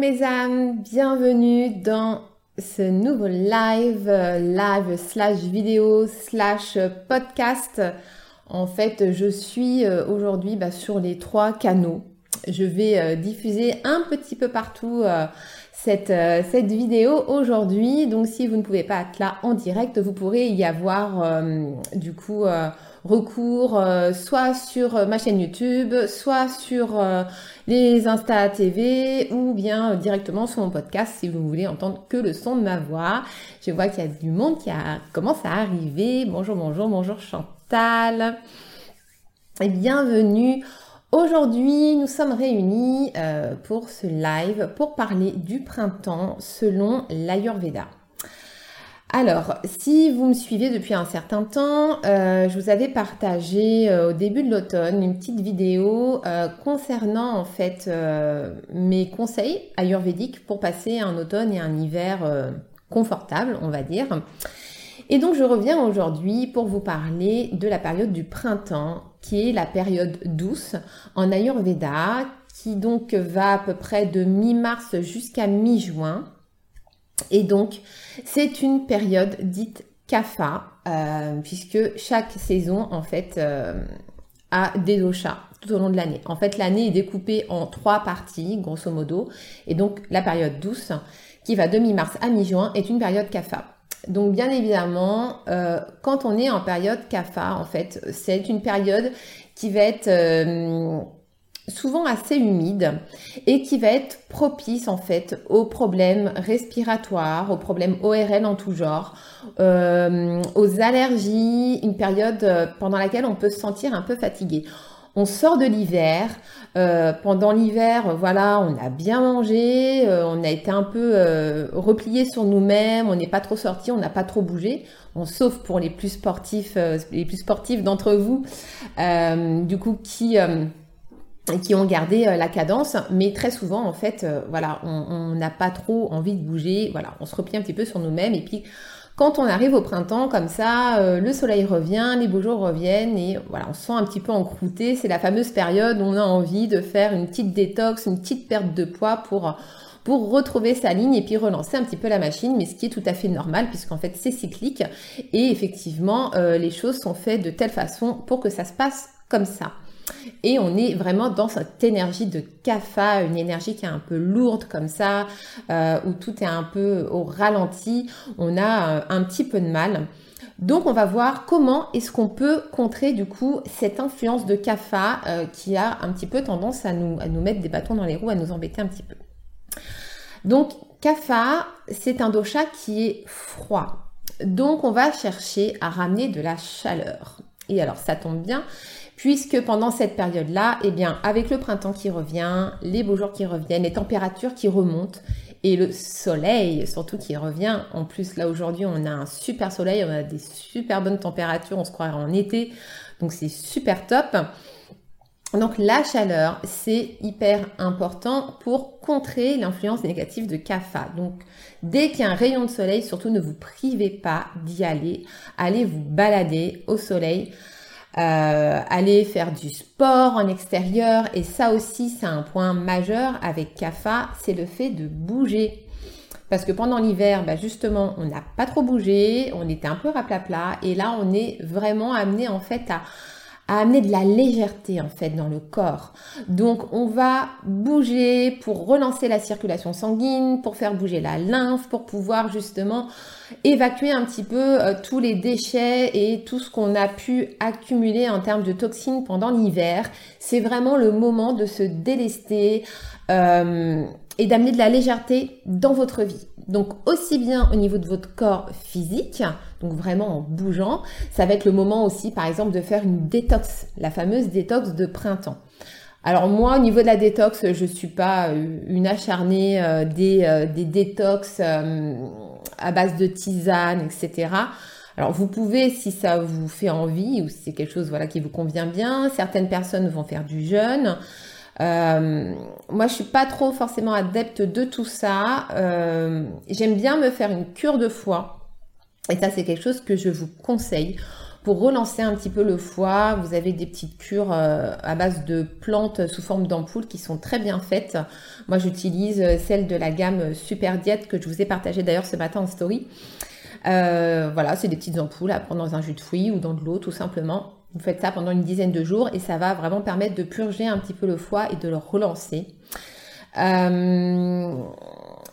mes âmes, bienvenue dans ce nouveau live, live slash vidéo slash podcast. En fait, je suis euh, aujourd'hui bah, sur les trois canaux. Je vais euh, diffuser un petit peu partout euh, cette, cette vidéo aujourd'hui. Donc si vous ne pouvez pas être là en direct, vous pourrez y avoir du coup recours euh, soit sur euh, ma chaîne YouTube, soit sur euh, les Insta TV ou bien directement sur mon podcast si vous voulez entendre que le son de ma voix. Je vois qu'il y a du monde qui a, commence à arriver. Bonjour, bonjour, bonjour Chantal. Et bienvenue. Aujourd'hui, nous sommes réunis pour ce live pour parler du printemps selon l'Ayurveda. Alors, si vous me suivez depuis un certain temps, euh, je vous avais partagé euh, au début de l'automne une petite vidéo euh, concernant en fait mes conseils ayurvédiques pour passer un automne et un hiver confortable, on va dire. Et donc je reviens aujourd'hui pour vous parler de la période du printemps, qui est la période douce en Ayurveda, qui donc va à peu près de mi-mars jusqu'à mi-juin. Et donc, c'est une période dite kapha, euh, puisque chaque saison, en fait, euh, a des doshas tout au long de l'année. En fait, l'année est découpée en trois parties, grosso modo. Et donc, la période douce, qui va de mi-mars à mi-juin, est une période kapha. Donc, bien évidemment, euh, quand on est en période kapha, en fait, c'est une période qui va être souvent assez humide et qui va être propice en fait aux problèmes respiratoires, aux problèmes ORL en tout genre, euh, aux allergies, une période euh, pendant laquelle on peut se sentir un peu fatigué. On sort de l'hiver. Euh, pendant l'hiver, voilà, on a bien mangé, on a été un peu replié sur nous-mêmes, on n'est pas trop sorti, on n'a pas trop bougé. Sauf pour les plus sportifs, les plus sportifs d'entre vous, du coup, qui qui ont gardé euh, la cadence, mais très souvent en fait, euh, voilà, on n'a pas trop envie de bouger, voilà, on se replie un petit peu sur nous-mêmes et puis quand on arrive au printemps comme ça, euh, le soleil revient, les beaux jours reviennent et voilà, on se sent un petit peu encrouté. C'est la fameuse période où on a envie de faire une petite détox, une petite perte de poids pour pour retrouver sa ligne et puis relancer un petit peu la machine, mais ce qui est tout à fait normal puisqu'en fait c'est cyclique et effectivement les choses sont faites de telle façon pour que ça se passe comme ça. Et on est vraiment dans cette énergie de kapha, une énergie qui est un peu lourde comme ça, euh, où tout est un peu au ralenti. On a euh, un petit peu de mal. Donc on va voir comment est-ce qu'on peut contrer du coup cette influence de kapha euh, qui a un petit peu tendance à nous, mettre des bâtons dans les roues, à nous embêter un petit peu. Donc kapha, c'est un dosha qui est froid. Donc on va chercher à ramener de la chaleur. Et alors ça tombe bien puisque pendant cette période-là, eh bien, avec le printemps qui revient, les beaux jours qui reviennent, les températures qui remontent et le soleil surtout qui revient. En plus, là aujourd'hui, on a un super soleil, on a des super bonnes températures, on se croirait en été, donc c'est super top. Donc la chaleur, c'est hyper important pour contrer l'influence négative de CAFA. Donc dès qu'il y a un rayon de soleil, surtout ne vous privez pas d'y aller. Allez vous balader au soleil. Euh, aller faire du sport en extérieur. Et ça aussi, c'est un point majeur avec CAFA, c'est le fait de bouger. Parce que pendant l'hiver, bah justement, on n'a pas trop bougé, on était un peu raplapla, et là, on est vraiment amené en fait à, à amener de la légèreté en fait dans le corps. Donc on va bouger pour relancer la circulation sanguine, pour faire bouger la lymphe, pour pouvoir justement évacuer un petit peu euh, tous les déchets et tout ce qu'on a pu accumuler en termes de toxines pendant l'hiver. C'est vraiment le moment de se délester. Euh, et d'amener de la légèreté dans votre vie. Donc aussi bien au niveau de votre corps physique, donc vraiment en bougeant, ça va être le moment aussi par exemple de faire une détox, la fameuse détox de printemps. Alors moi, au niveau de la détox, je suis pas euh, une acharnée euh, des, euh, des détox à base de tisane, etc. Alors vous pouvez, si ça vous fait envie ou si c'est quelque chose voilà qui vous convient bien, certaines personnes vont faire du jeûne. Euh, moi, je suis pas trop forcément adepte de tout ça. Euh, j'aime bien me faire une cure de foie. Et ça, c'est quelque chose que je vous conseille. Pour relancer un petit peu le foie, vous avez des petites cures euh, à base de plantes sous forme d'ampoule qui sont très bien faites. Moi, j'utilise celle de la gamme Super Diète que je vous ai partagée d'ailleurs ce matin en story. voilà, c'est des petites ampoules à prendre dans un jus de fruits ou dans de l'eau tout simplement. Vous faites ça pendant une dizaine de jours et ça va vraiment permettre de purger un petit peu le foie et de le relancer. Euh,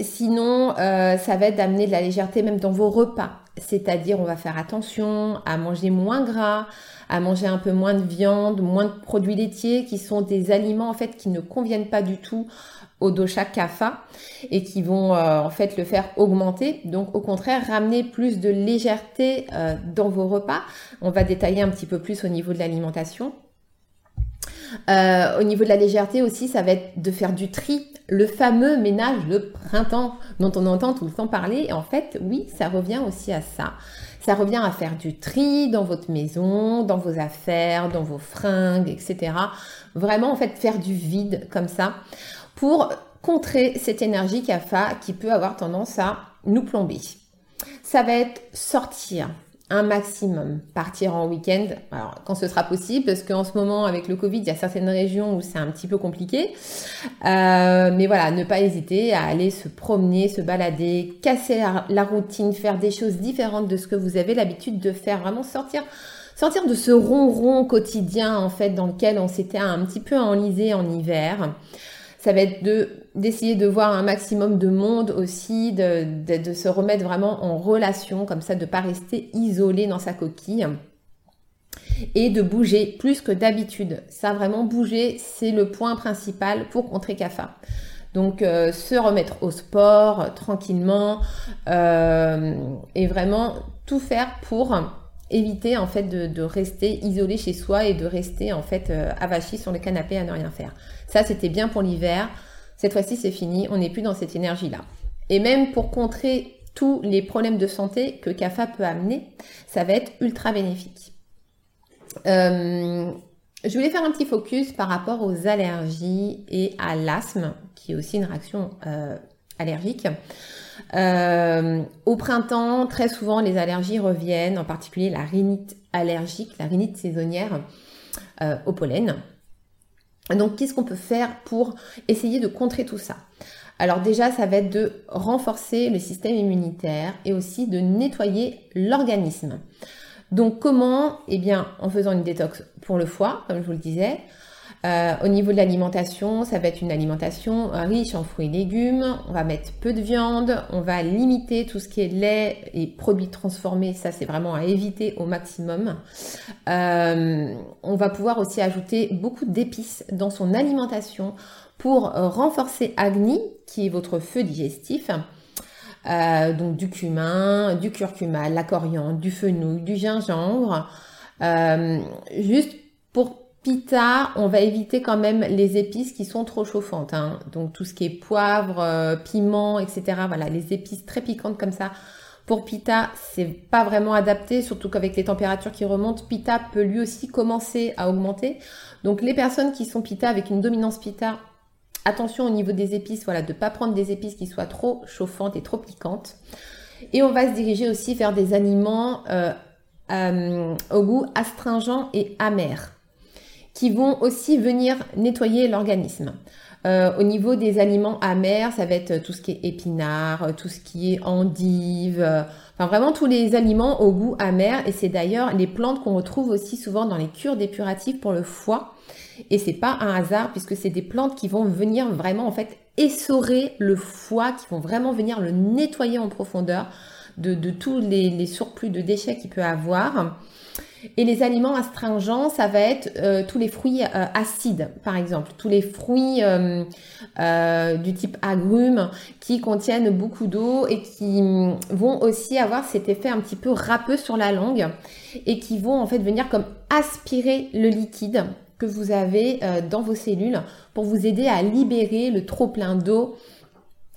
sinon, euh, ça va être d'amener de la légèreté même dans vos repas. C'est-à-dire, on va faire attention à manger moins gras, à manger un peu moins de viande, moins de produits laitiers, qui sont des aliments en fait qui ne conviennent pas du tout au dosha kapha et qui vont euh, en fait le faire augmenter. Donc au contraire, ramener plus de légèreté euh, dans vos repas. On va détailler un petit peu plus au niveau de l'alimentation. Euh, au niveau de la légèreté aussi, ça va être de faire du tri, le fameux ménage de printemps dont on entend tout le temps parler. En fait, oui, ça revient aussi à ça. Ça revient à faire du tri dans votre maison, dans vos affaires, dans vos fringues, etc. Vraiment, en fait, faire du vide comme ça pour contrer cette énergie CAFA qui peut avoir tendance à nous plomber. Ça va être sortir un maximum, partir en week-end, alors quand ce sera possible, parce qu'en ce moment avec le Covid, il y a certaines régions où c'est un petit peu compliqué, euh, mais voilà, ne pas hésiter à aller se promener, se balader, casser la, la, routine, faire des choses différentes de ce que vous avez l'habitude de faire, vraiment sortir, sortir de ce ronron quotidien en fait dans lequel on s'était un petit peu enlisé en hiver ça va être de d'essayer de voir un maximum de monde aussi, de, de, se remettre vraiment en relation, comme ça, de pas rester isolé dans sa coquille. Et de bouger plus que d'habitude. Ça, vraiment, bouger, c'est le point principal pour contrer CAFA. Donc, euh, se remettre au sport euh, tranquillement euh, et vraiment tout faire pour éviter en fait de, rester isolé chez soi et de rester en fait avachi sur le canapé à ne rien faire. Ça c'était bien pour l'hiver. Cette fois-ci c'est fini, on n'est plus dans cette énergie-là. Et même pour contrer tous les problèmes de santé que CAFA peut amener, ça va être ultra bénéfique. Euh, je voulais faire un petit focus par rapport aux allergies et à l'asthme, qui est aussi une réaction euh, allergique. Euh, au printemps, très souvent, les allergies reviennent, en particulier la rhinite allergique, la rhinite saisonnière au pollen. Donc, qu'est-ce qu'on peut faire pour essayer de contrer tout ça? Alors déjà, ça va être de renforcer le système immunitaire et aussi de nettoyer l'organisme. Donc comment? Eh bien, en faisant une détox pour le foie, comme je vous le disais, euh, au niveau de l'alimentation, ça va être une alimentation riche en fruits et légumes. On va mettre peu de viande. On va limiter tout ce qui est lait et produits transformés. Ça, c'est vraiment à éviter au maximum. Euh, on va pouvoir aussi ajouter beaucoup d'épices dans son alimentation pour renforcer Agni, qui est votre feu digestif. Euh, donc du cumin, du curcuma, la coriandre, du fenouil, du gingembre, juste pour Pita, on va éviter quand même les épices qui sont trop chauffantes. Hein. Donc tout ce qui est poivre, euh, piment, etc. Voilà, les épices très piquantes comme ça. Pour Pita, c'est pas vraiment adapté, surtout qu'avec les températures qui remontent, Pita peut lui aussi commencer à augmenter. Donc les personnes qui sont Pita avec une dominance Pita, attention au niveau des épices, voilà, de pas prendre des épices qui soient trop chauffantes et trop piquantes. Et on va se diriger aussi vers des aliments euh, euh, au goût astringent et amer qui vont aussi venir nettoyer l'organisme. au niveau des aliments amers, ça va être tout ce qui est épinards, tout ce qui est endives, enfin vraiment tous les aliments au goût amer. Et c'est d'ailleurs les plantes qu'on retrouve aussi souvent dans les cures dépuratives pour le foie. Et c'est pas un hasard puisque c'est des plantes qui vont venir vraiment en fait essorer le foie, qui vont vraiment venir le nettoyer en profondeur de, tous les, surplus de déchets qu'il peut avoir. Et les aliments astringents, ça va être euh, tous les fruits euh, acides, par exemple, tous les fruits euh, du type agrumes qui contiennent beaucoup d'eau et qui mm, vont aussi avoir cet effet un petit peu râpeux sur la langue et qui vont en fait venir comme aspirer le liquide que vous avez dans vos cellules pour vous aider à libérer le trop plein d'eau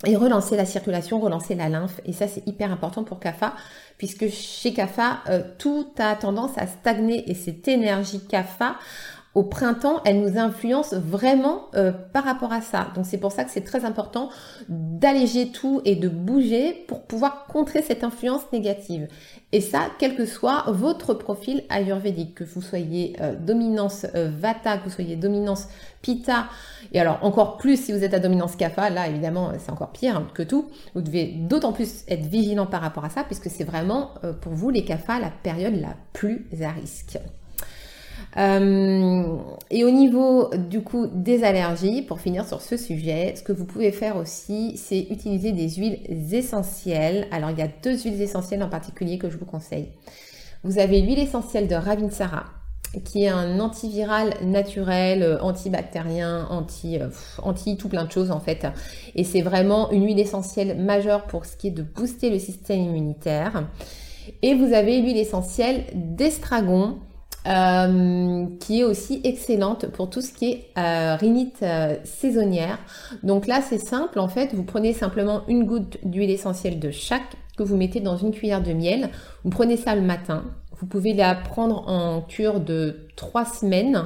et relancer la circulation, relancer la lymphe. Et ça, c'est hyper important pour CAFA, puisque chez CAFA, euh, tout a tendance à stagner et cette énergie CAFA, au printemps, elle nous influence vraiment euh, par rapport à ça. Donc c'est pour ça que c'est très important d'alléger tout et de bouger pour pouvoir contrer cette influence négative. Et ça, quel que soit votre profil ayurvédique, que vous soyez euh, dominance euh, Vata, que vous soyez dominance Pitta, et alors encore plus si vous êtes à dominance Kapha, là évidemment c'est encore pire que tout. Vous devez d'autant plus être vigilant par rapport à ça, puisque c'est vraiment pour vous les Kapha la période la plus à risque. Euh, et au niveau du coup des allergies, pour finir sur ce sujet, ce que vous pouvez faire aussi, c'est utiliser des huiles essentielles. Alors il y a deux huiles essentielles en particulier que je vous conseille. Vous avez l'huile essentielle de Ravinsara, qui est un antiviral naturel, euh, antibactérien, anti, euh, anti tout plein de choses en fait. Et c'est vraiment une huile essentielle majeure pour ce qui est de booster le système immunitaire. Et vous avez l'huile essentielle d'estragon euh, qui est aussi excellente pour tout ce qui est euh, rhinite euh, saisonnière. Donc là, c'est simple, en fait, vous prenez simplement une goutte d'huile essentielle de chaque que vous mettez dans une cuillère de miel. Vous prenez ça le matin. Vous pouvez la prendre en cure de trois semaines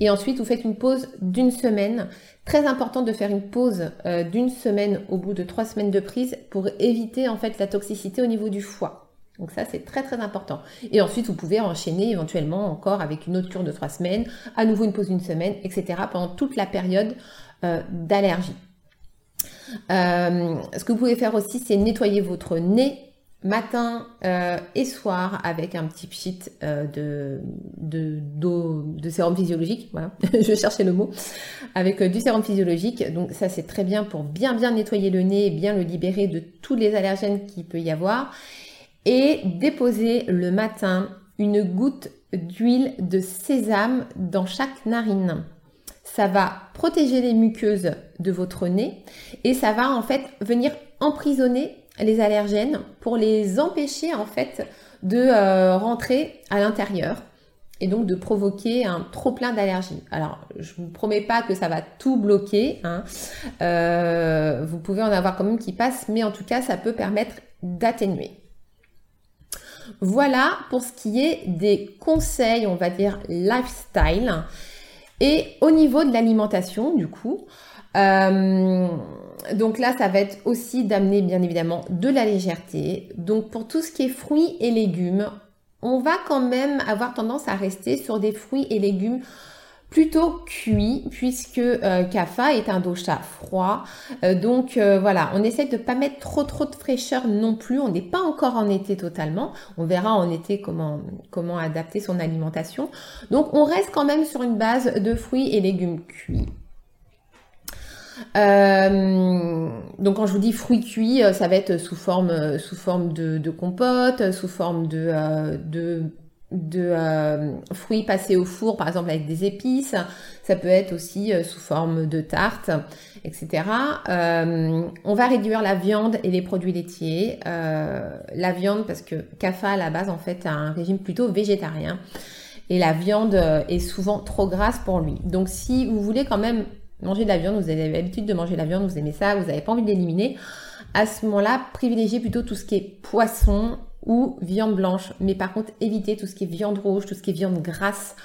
et ensuite vous faites une pause d'une semaine. Très important de faire une pause d'une semaine au bout de trois semaines de prise pour éviter en fait la toxicité au niveau du foie. Donc ça, c'est très très important. Et ensuite, vous pouvez enchaîner éventuellement encore avec une autre cure de trois semaines, à nouveau une pause d'une semaine, etc. pendant toute la période euh, d'allergie. Euh, ce que vous pouvez faire aussi, c'est nettoyer votre nez matin euh, et soir avec un petit pchit de, sérum physiologique. Voilà, je cherchais le mot. Avec du sérum physiologique. Donc ça, c'est très bien pour bien bien nettoyer le nez et bien le libérer de tous les allergènes qu'il peut y avoir et déposer le matin une goutte d'huile de sésame dans chaque narine. Ça va protéger les muqueuses de votre nez et ça va en fait venir emprisonner les allergènes pour les empêcher en fait de euh, rentrer à l'intérieur et donc de provoquer un trop plein d'allergies. Alors, je vous promets pas que ça va tout bloquer. Hein. Euh, vous pouvez en avoir quand même qui passent, mais en tout cas, ça peut permettre d'atténuer. Voilà pour ce qui est des conseils, on va dire lifestyle. Et au niveau de l'alimentation, du coup, euh, donc là, ça va être aussi d'amener bien évidemment de la légèreté. Donc pour tout ce qui est fruits et légumes, on va quand même avoir tendance à rester sur des fruits et légumes plutôt cuit puisque euh, est un dosha froid. Euh, donc euh, voilà, on essaie de pas mettre trop trop de fraîcheur non plus. On n'est pas encore en été totalement. On verra en été comment comment adapter son alimentation. Donc on reste quand même sur une base de fruits et légumes cuits. donc quand je vous dis fruits cuits, ça va être sous forme sous forme de, compote, sous forme de de euh, fruits passés au four, par exemple avec des épices. Ça peut être aussi euh, sous forme de tarte, etc. Euh, on va réduire la viande et les produits laitiers. la viande, parce que CAFA à la base en fait a un régime plutôt végétarien. Et la viande est souvent trop grasse pour lui. Donc si vous voulez quand même manger de la viande, vous avez l'habitude de manger de la viande, vous aimez ça, vous n'avez pas envie de l'éliminer, à ce moment-là, privilégiez plutôt tout ce qui est poisson ou viande blanche. Mais par contre, évitez tout ce qui est viande rouge, tout ce qui est viande grasse,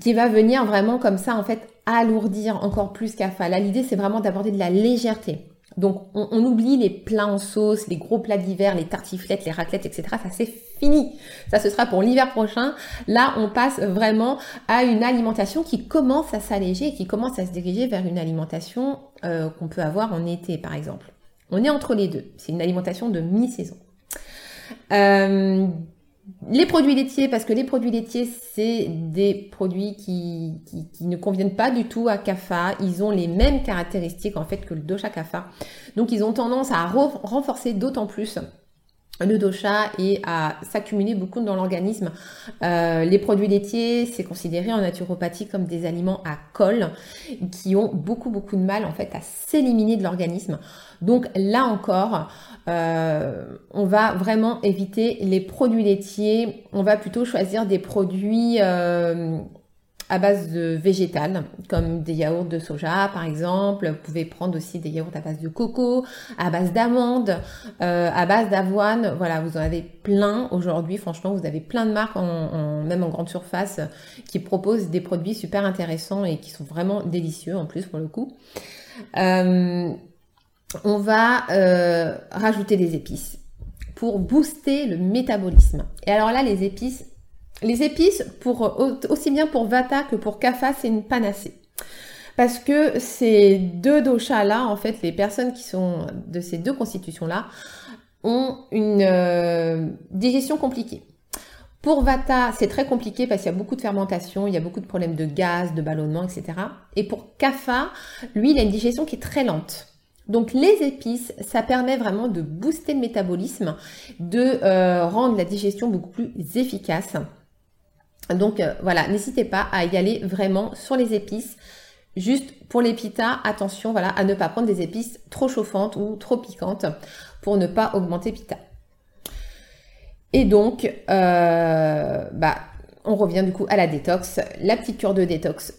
qui va venir vraiment comme ça, en fait, alourdir encore plus qu'AFA. Là, l'idée, c'est vraiment d'apporter de la légèreté. Donc on, oublie les plats en sauce, les gros plats d'hiver, les tartiflettes, les raclettes, etc. Ça c'est fini. Ça ce sera pour l'hiver prochain. Là on passe vraiment à une alimentation qui commence à s'alléger et qui commence à se diriger vers une alimentation euh, qu'on peut avoir en été par exemple. On est entre les deux. C'est une alimentation de mi-saison. Euh, les produits laitiers, parce que les produits laitiers, c'est des produits qui, qui, ne conviennent pas du tout à CAFA. Ils ont les mêmes caractéristiques en fait que le dosha CAFA. Donc ils ont tendance à renforcer d'autant plus le dosha et à s'accumuler beaucoup dans l'organisme. Euh, les produits laitiers, c'est considéré en naturopathie comme des aliments à colle qui ont beaucoup beaucoup de mal en fait à s'éliminer de l'organisme. Donc là encore, euh, on va vraiment éviter les produits laitiers. On va plutôt choisir des produits euh, à base de végétal, comme des yaourts de soja par exemple. Vous pouvez prendre aussi des yaourts à base de coco, à base d'amandes, euh, à base d'avoine. Voilà, vous en avez plein aujourd'hui. Franchement, vous avez plein de marques, même en grande surface, qui proposent des produits super intéressants et qui sont vraiment délicieux en plus pour le coup. Euh, on va euh, rajouter des épices pour booster le métabolisme. Et alors là, les épices, les épices, pour, aussi bien pour Vata que pour Kapha, c'est une panacée. Parce que ces deux doshas-là, en fait, les personnes qui sont de ces deux constitutions-là, ont une euh, digestion compliquée. Pour Vata, c'est très compliqué parce qu'il y a beaucoup de fermentation, il y a beaucoup de problèmes de gaz, de ballonnement, etc. Et pour Kapha, lui, il a une digestion qui est très lente. Donc les épices, ça permet vraiment de booster le métabolisme, de euh, rendre la digestion beaucoup plus efficace. Donc euh, voilà, n'hésitez pas à y aller vraiment sur les épices. Juste pour les pitas, attention à ne pas prendre des épices trop chauffantes ou trop piquantes pour ne pas augmenter pita. Et donc, euh, bah, on revient du coup à la détox, la petite cure de détox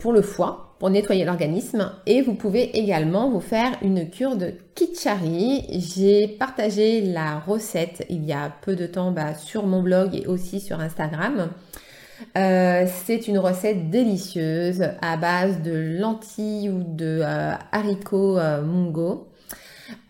pour le foie pour nettoyer l'organisme. Et vous pouvez également vous faire une cure de Kichari. J'ai partagé la recette il y a peu de temps bah, sur mon blog et aussi sur Instagram. Euh, c'est une recette délicieuse à base de lentilles ou de euh, haricots euh, mungo.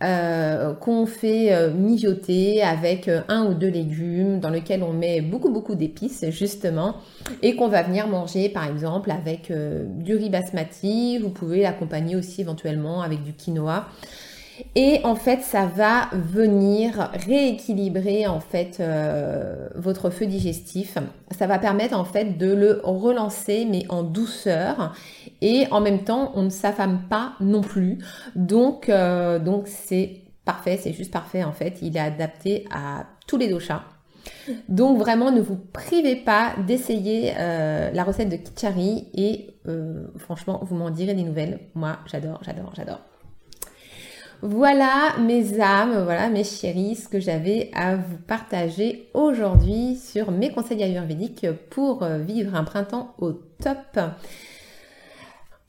Euh, qu'on fait euh, mijoter avec euh, un ou deux légumes dans lequel on met beaucoup beaucoup d'épices justement et qu'on va venir manger par exemple avec du riz basmati. Vous pouvez l'accompagner aussi éventuellement avec du quinoa. Et en fait, ça va venir rééquilibrer en fait euh, votre feu digestif. Ça va permettre en fait de le relancer mais en douceur et en même temps, on ne s'affame pas non plus. Donc euh, donc c'est parfait, c'est juste parfait en fait. Il est adapté à tous les doshas. Donc vraiment, ne vous privez pas d'essayer euh, la recette de Kichari et franchement, vous m'en direz des nouvelles. Moi, j'adore, j'adore, j'adore. Voilà mes âmes, voilà mes chéris, ce que j'avais à vous partager aujourd'hui sur mes conseils ayurvédiques pour euh, vivre un printemps au top.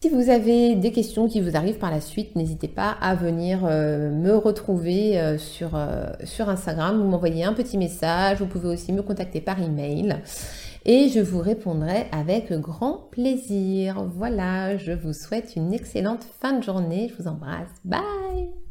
Si vous avez des questions qui vous arrivent par la suite, n'hésitez pas à venir euh, me retrouver euh, sur, sur Instagram. Vous m'envoyez un petit message. Vous pouvez aussi me contacter par email. Et je vous répondrai avec grand plaisir. Voilà, je vous souhaite une excellente fin de journée. Je vous embrasse. Bye